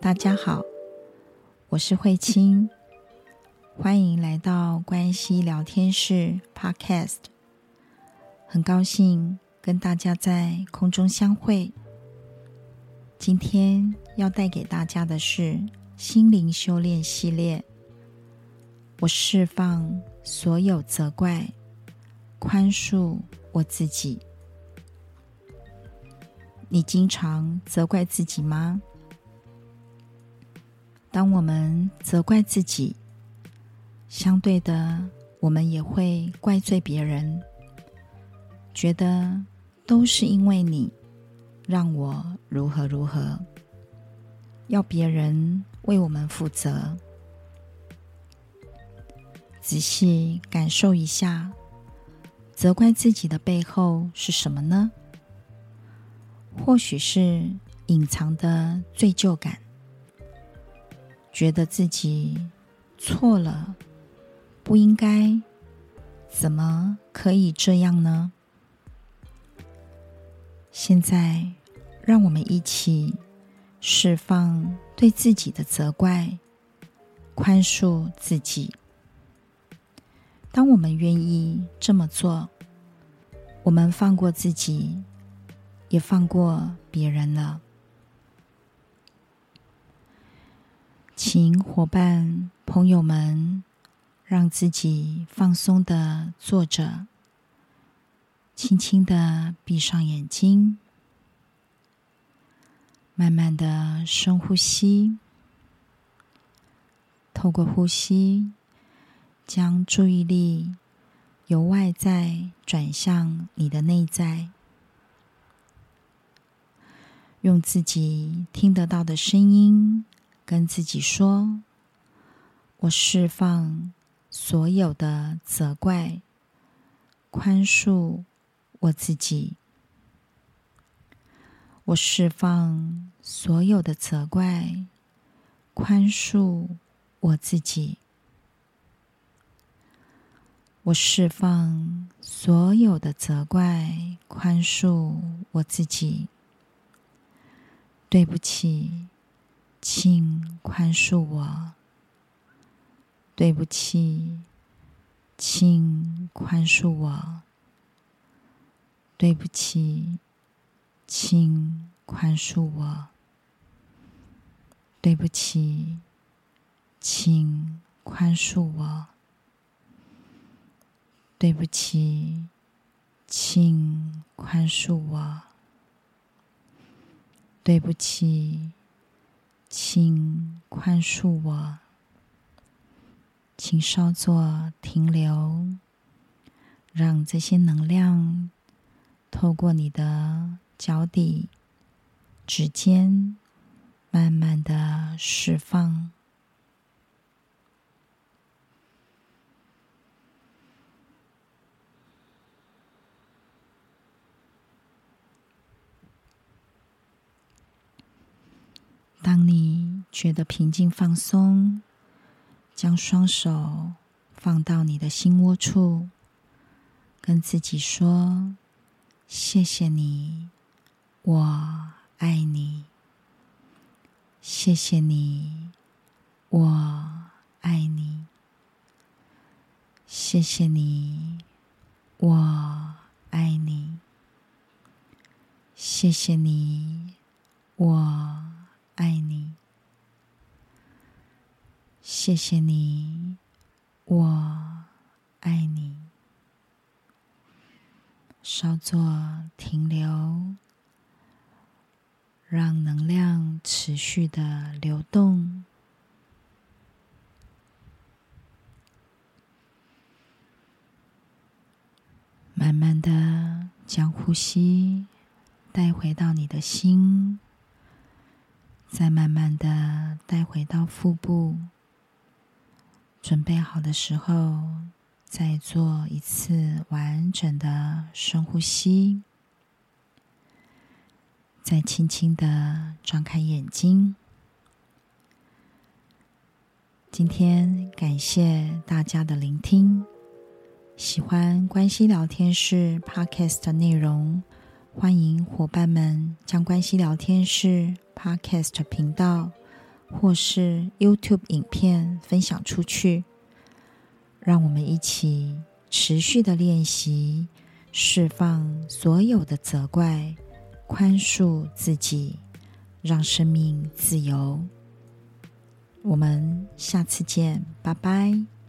大家好，我是慧清，欢迎来到关系聊天室 Podcast。很高兴跟大家在空中相会。今天要带给大家的是心灵修炼系列。我释放所有责怪，宽恕我自己。你经常责怪自己吗？当我们责怪自己，相对的，我们也会怪罪别人，觉得都是因为你让我如何如何，要别人为我们负责。仔细感受一下，责怪自己的背后是什么呢？或许是隐藏的罪疚感，觉得自己错了，不应该，怎么可以这样呢？现在，让我们一起释放对自己的责怪，宽恕自己。当我们愿意这么做，我们放过自己。也放过别人了，请伙伴、朋友们，让自己放松的坐着，轻轻的闭上眼睛，慢慢的深呼吸，透过呼吸，将注意力由外在转向你的内在。用自己听得到的声音跟自己说：“我释放所有的责怪，宽恕我自己。我释放所有的责怪，宽恕我自己。我释放所有的责怪，宽恕我自己。”对不起，请宽恕我。对不起，请宽恕我。对不起，请宽恕我。对不起，请宽恕我。对不起，请宽恕我。对不起，请宽恕我。请稍作停留，让这些能量透过你的脚底、指尖，慢慢的释放。当你觉得平静放松，将双手放到你的心窝处，跟自己说：“谢谢你，我爱你。谢谢你，我爱你。谢谢你，我爱你。谢谢你，我。”爱你，谢谢你，我爱你。稍作停留，让能量持续的流动。慢慢的将呼吸带回到你的心。再慢慢的带回到腹部，准备好的时候，再做一次完整的深呼吸，再轻轻的张开眼睛。今天感谢大家的聆听，喜欢关系聊天室 Podcast 的内容。欢迎伙伴们将关系聊天室 Podcast 频道或是 YouTube 影片分享出去，让我们一起持续的练习，释放所有的责怪，宽恕自己，让生命自由。我们下次见，拜拜。